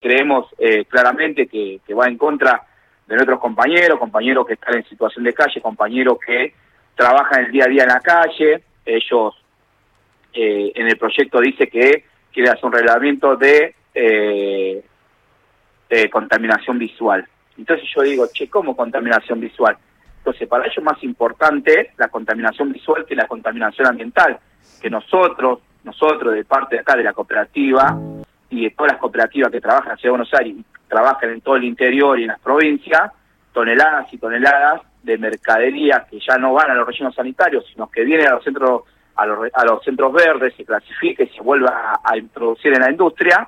creemos eh, claramente que, va en contra de nuestros compañeros, compañeros que están en situación de calle, compañeros que trabajan el día a día en la calle. Ellos eh, en el proyecto dice que quiere hacer un reglamento de, eh, de contaminación visual. Entonces yo digo, che, ¿cómo contaminación visual? Entonces, para ellos más importante la contaminación visual que la contaminación ambiental, que nosotros, nosotros de parte de acá de la cooperativa y de todas las cooperativas que trabajan en Ciudad de Buenos Aires trabajan en todo el interior y en las provincias, toneladas y toneladas de mercadería que ya no van a los rellenos sanitarios, sino que vienen a los centros a los, a los centros verdes, se clasifique, se vuelva a, introducir en la industria.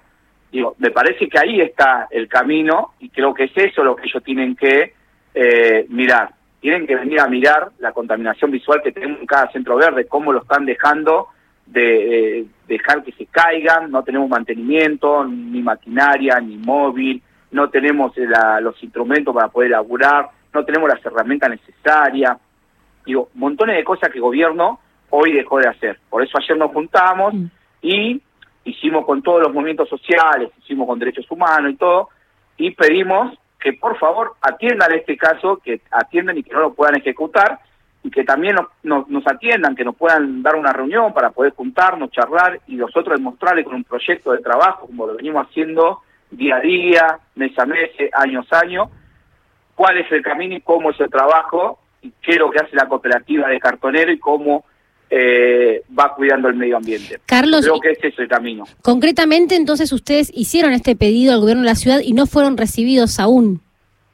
Digo, me parece que ahí está el camino y creo que es eso lo que ellos tienen que eh, mirar. Tienen que venir a mirar la contaminación visual que tenemos en cada centro verde, cómo lo están dejando de dejar que se caigan, no tenemos mantenimiento, ni maquinaria, ni móvil, no tenemos los instrumentos para poder laburar, no tenemos las herramientas necesarias, digo, montones de cosas que el gobierno hoy dejó de hacer. Por eso ayer nos juntamos mm. y hicimos con todos los movimientos sociales, hicimos con derechos humanos y todo, y pedimos que por favor atiendan este caso, que atiendan y que no lo puedan ejecutar, y que también nos, nos, atiendan, que nos puedan dar una reunión para poder juntarnos, charlar y nosotros demostrarles con un proyecto de trabajo, como lo venimos haciendo día a día, mes a mes, año a año, cuál es el camino y cómo es el trabajo y qué es lo que hace la cooperativa de cartonero y cómo eh, va cuidando el medio ambiente. Carlos, creo que ese es el camino. Concretamente, entonces ustedes hicieron este pedido al gobierno de la ciudad y no fueron recibidos aún.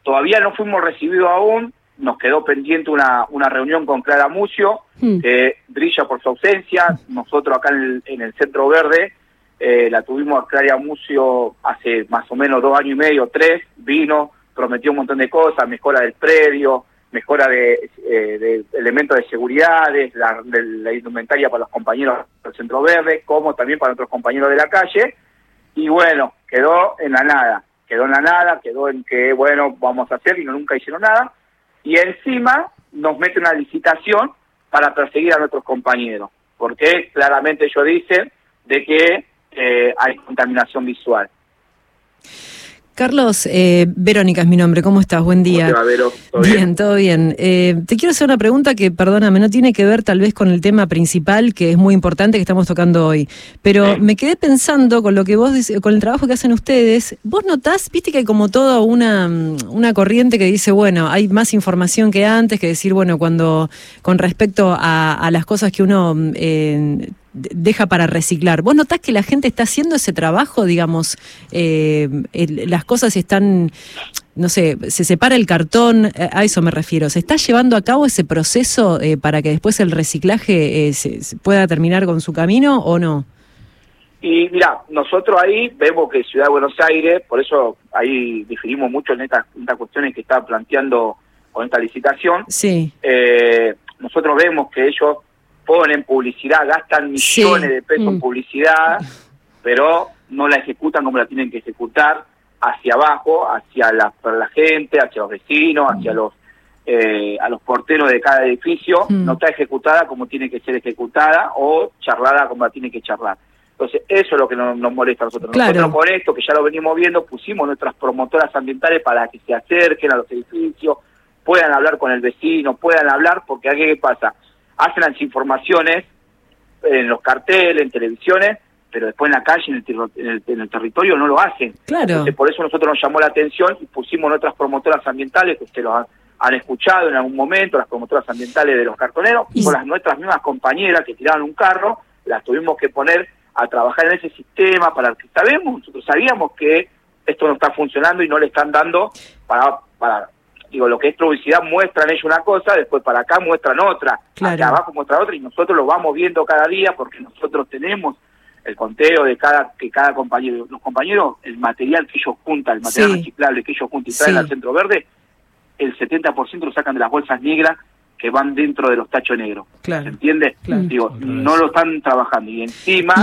Todavía no fuimos recibidos aún, nos quedó pendiente una, una reunión con Clara Mucio, hmm. que brilla por su ausencia. Nosotros acá en el, en el Centro Verde eh, la tuvimos a Clara Mucio hace más o menos dos años y medio, tres, vino, prometió un montón de cosas, mejora del predio, mejora de, eh, elementos de seguridad, la, de la indumentaria para los compañeros del Centro Verde, como también para otros compañeros de la calle. Y bueno, quedó en la nada, quedó en la nada, quedó en que, bueno, vamos a hacer y no, nunca hicieron nada. Y encima nos mete una licitación para perseguir a nuestros compañeros, porque claramente ellos dicen de que eh, hay contaminación visual. Carlos, eh, Verónica es mi nombre, ¿cómo estás? Buen día. bien? todo bien. Eh, te quiero hacer una pregunta que, perdóname, no tiene que ver tal vez con el tema principal, que es muy importante que estamos tocando hoy, pero me quedé pensando con lo que vos, con el trabajo que hacen ustedes, vos notás, viste que hay como toda una, una corriente que dice, bueno, hay más información que antes, que decir, bueno, cuando, con respecto a, las cosas que uno... Deja para reciclar. ¿Vos notás que la gente está haciendo ese trabajo, digamos, eh, las cosas están, no sé, se separa el cartón, eh, a eso me refiero, ¿se está llevando a cabo ese proceso eh, para que después el reciclaje se, pueda terminar con su camino o no? Y mira, nosotros ahí vemos que Ciudad de Buenos Aires, por eso ahí definimos mucho en estas, cuestiones que está planteando con esta licitación, sí. nosotros vemos que ellos ponen publicidad, gastan millones de pesos en mm. publicidad, pero no la ejecutan como la tienen que ejecutar hacia abajo, hacia la, la gente, hacia los vecinos, hacia mm. los eh, a los porteros de cada edificio, mm. no está ejecutada como tiene que ser ejecutada o charlada como la tiene que charlar. Entonces, eso es lo que nos, molesta a nosotros. Nosotros por esto, que ya lo venimos viendo, pusimos nuestras promotoras ambientales para que se acerquen a los edificios, puedan hablar con el vecino, puedan hablar, porque aquí qué pasa? Hacen las informaciones en los carteles, en televisiones, pero después en la calle, en el, en el, territorio, no lo hacen. Claro. por eso nosotros nos llamó la atención y pusimos nuestras promotoras ambientales, que ustedes lo han, escuchado en algún momento, las promotoras ambientales de los cartoneros, y con las nuestras mismas compañeras que tiraban un carro, las tuvimos que poner a trabajar en ese sistema para que sabemos, nosotros sabíamos que esto no está funcionando y no le están dando para, para digo, lo que es publicidad muestran ellos una cosa, después para acá muestran otra, claro. abajo muestran otra y nosotros lo vamos viendo cada día porque nosotros tenemos el conteo de cada que cada compañero, los compañeros, el material que ellos juntan, el material reciclable que ellos juntan y traen al centro verde, el 70% lo sacan de las bolsas negras que van dentro de los tachos negros. Claro. ¿Se entiende? Digo, no lo están trabajando y encima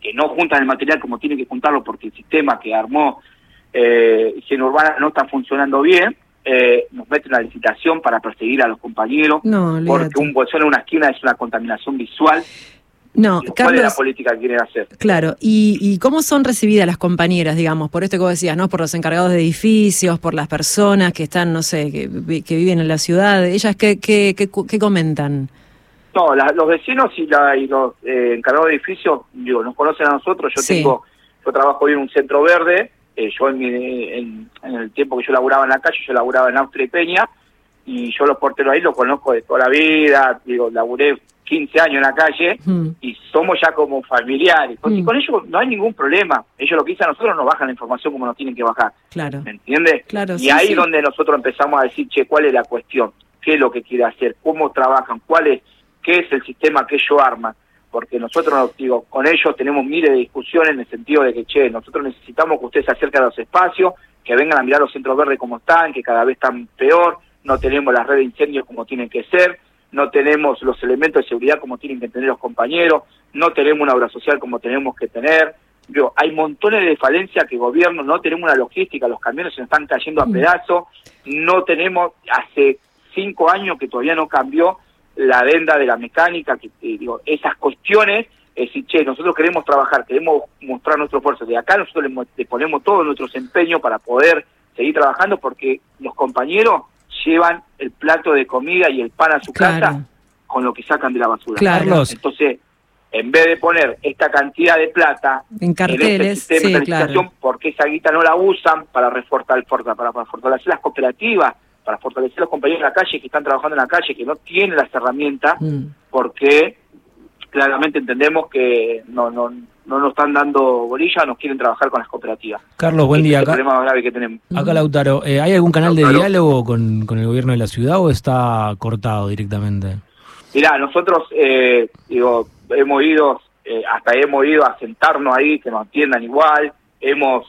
que no juntan el material como tienen que juntarlo porque el sistema que armó eh, Higiene Urbana no está funcionando bien, eh, nos meten una licitación para perseguir a los compañeros, porque un bolsón en una esquina es una contaminación visual. No, ¿Cuál es la política que quieren hacer? Claro, ¿Y, cómo son recibidas las compañeras, digamos, por esto que vos decías, ¿no? Por los encargados de edificios, por las personas que están, no sé, que, viven en la ciudad, ellas qué, qué, qué, comentan? No, los vecinos y, la, y los eh, encargados de edificios, digo, nos conocen a nosotros, yo tengo, yo trabajo hoy en un centro verde, eh, yo en, en, el tiempo que yo laburaba en la calle, yo laburaba en Austria y Peña, y yo los porteros ahí los conozco de toda la vida, digo, laburé 15 años en la calle y somos ya como familiares. Y hmm. con ellos no hay ningún problema. Ellos lo que dicen a nosotros nos bajan la información como nos tienen que bajar. Claro. ¿Me entiendes? Claro, y ahí donde nosotros empezamos a decir, che, ¿cuál es la cuestión? ¿Qué es lo que quiere hacer? ¿Cómo trabajan? ¿Cuál es? ¿Qué es el sistema que ellos arman? Porque nosotros, digo, con ellos tenemos miles de discusiones en el sentido de que, che, nosotros necesitamos que ustedes se acerquen a los espacios, que vengan a mirar los centros verdes como están, que cada vez están peor, no tenemos las redes de incendios como tienen que ser, no tenemos los elementos de seguridad como tienen que tener los compañeros, no tenemos una obra social como tenemos que tener. Yo, hay montones de falencias que gobierno, no tenemos una logística, los camiones se están cayendo a mm. pedazos, no tenemos, hace cinco años que todavía no cambió la venda de la mecánica, que eh, digo, esas cuestiones, es decir, che, nosotros queremos trabajar, queremos mostrar nuestro esfuerzo, de acá nosotros le ponemos todo nuestro empeño para poder seguir trabajando porque los compañeros llevan el plato de comida y el pan a su casa con lo que sacan de la basura. Carlos. Entonces, en vez de poner esta cantidad de plata en este carteles, sistema de porque esa guita no la usan para reforzar, para, fortalecer las cooperativas, para fortalecer los compañeros de la calle que están trabajando en la calle, que no tienen las herramientas, mm. porque claramente entendemos que no, no, no nos están dando bolilla, nos quieren trabajar con las cooperativas. Carlos, buen día. acá, el problema grave que tenemos. Acá, Lautaro, eh, ¿hay algún canal de diálogo con, con, el gobierno de la ciudad o está cortado directamente? Mirá, nosotros, eh, digo, hemos ido, eh, hasta hemos ido a sentarnos ahí, que nos atiendan igual, hemos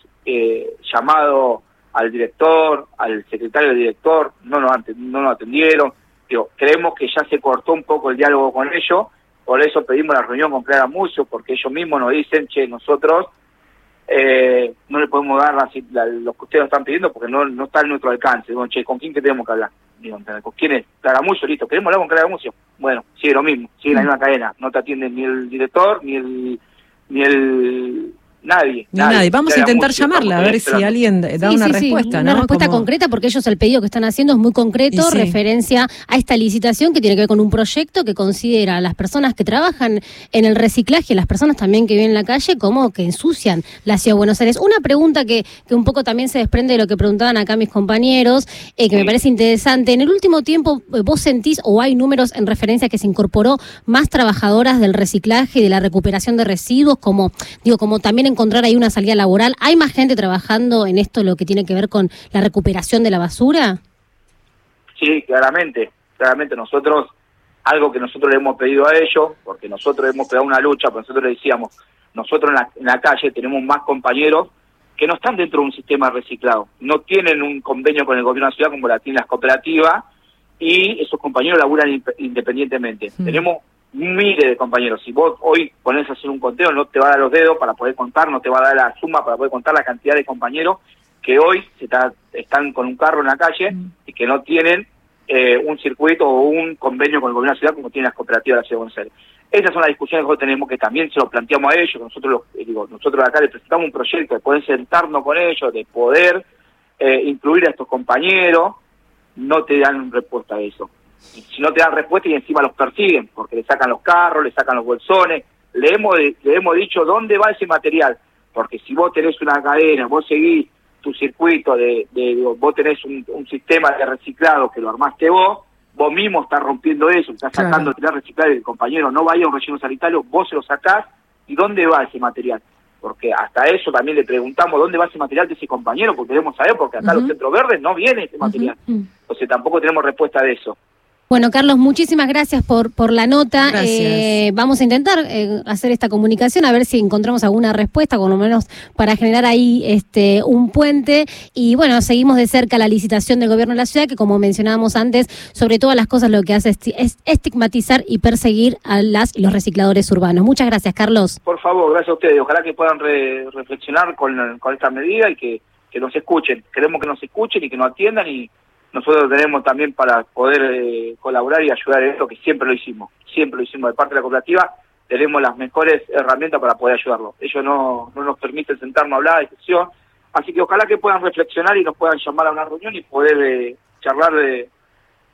llamado al director, al secretario del director, no nos, no nos atendieron, digo, creemos que ya se cortó un poco el diálogo con ellos, por eso pedimos la reunión con Clara Mucio, porque ellos mismos nos dicen, che, nosotros eh, no le podemos dar lo que ustedes están pidiendo porque no, no está en nuestro alcance. Digo, che, ¿con quién que tenemos que hablar? Digo, ¿con quién es? Clara Mucio, listo, queremos hablar con Clara Mucio. Bueno, sigue lo mismo, sigue la mm. misma cadena. No te atienden ni el director, ni el, ni el Nadie, nadie. Vamos a intentar llamarla a ver si alguien da una respuesta. Una respuesta concreta, porque ellos el pedido que están haciendo es muy concreto, referencia a esta licitación que tiene que ver con un proyecto que considera a las personas que trabajan en el reciclaje, las personas también que viven en la calle, como que ensucian la ciudad de Buenos Aires. Una pregunta que, que un poco también se desprende de lo que preguntaban acá mis compañeros, eh, que me parece interesante. En el último tiempo, eh, ¿vos sentís o hay números en referencia a que se incorporó más trabajadoras del reciclaje y de la recuperación de residuos, como, digo, como también encontrar ahí una salida laboral? ¿Hay más gente trabajando en esto, lo que tiene que ver con la recuperación de la basura? Sí, claramente. Claramente nosotros, algo que nosotros le hemos pedido a ellos, porque nosotros hemos pegado una lucha, porque nosotros le decíamos, nosotros en la, calle tenemos más compañeros que no están dentro de un sistema reciclado, no tienen un convenio con el gobierno de la ciudad como la tienen las cooperativas y esos compañeros laburan independientemente. Tenemos miles de compañeros. Si vos hoy pones a hacer un conteo, no te va a dar los dedos para poder contar, no te va a dar la suma para poder contar la cantidad de compañeros que hoy se están con un carro en la calle mm. y que no tienen eh, un circuito o un convenio con el gobierno de la ciudad como tienen las cooperativas de la ciudad de Buenos Aires. Esas son las discusiones que tenemos que también se lo planteamos a ellos, nosotros eh, digo, nosotros acá les presentamos un proyecto de poder sentarnos con ellos, de poder eh, incluir a estos compañeros, no te dan respuesta a eso si no te dan respuesta y encima los persiguen, porque le sacan los carros, le sacan los bolsones, le hemos, le hemos dicho dónde va ese material, porque si vos tenés una cadena, vos seguís tu circuito, de, vos tenés un, sistema de reciclado que lo armaste vos, vos mismo estás rompiendo eso, estás sacando el reciclado y el compañero no vaya a un relleno sanitario, vos se lo sacás y dónde va ese material. Porque hasta eso también le preguntamos dónde va ese material de ese compañero, porque queremos saber, porque acá los centros verdes no viene ese material. Entonces tampoco tenemos respuesta de eso. Bueno, Carlos, muchísimas gracias por, por la nota. Eh, vamos a intentar eh, hacer esta comunicación, a ver si encontramos alguna respuesta, por lo menos para generar ahí este un puente. Y bueno, seguimos de cerca la licitación del gobierno de la ciudad, que como mencionábamos antes, sobre todas las cosas lo que hace es estigmatizar y perseguir a las los recicladores urbanos. Muchas gracias, Carlos. Por favor, gracias a ustedes. Ojalá que puedan reflexionar con, con esta medida y que, que nos escuchen. Queremos que nos escuchen y que nos atiendan y nosotros tenemos también para poder eh, colaborar y ayudar en esto que siempre lo hicimos, siempre lo hicimos de parte de la cooperativa, tenemos las mejores herramientas para poder ayudarlos. Ellos no, no nos permiten sentarnos a hablar de gestión, así que ojalá que puedan reflexionar y nos puedan llamar a una reunión y poder eh, charlar de,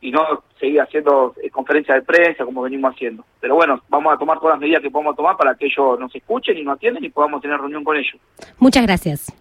y no seguir haciendo eh, conferencias de prensa como venimos haciendo. Pero bueno, vamos a tomar todas las medidas que podamos tomar para que ellos nos escuchen y nos atiendan y podamos tener reunión con ellos. Muchas gracias.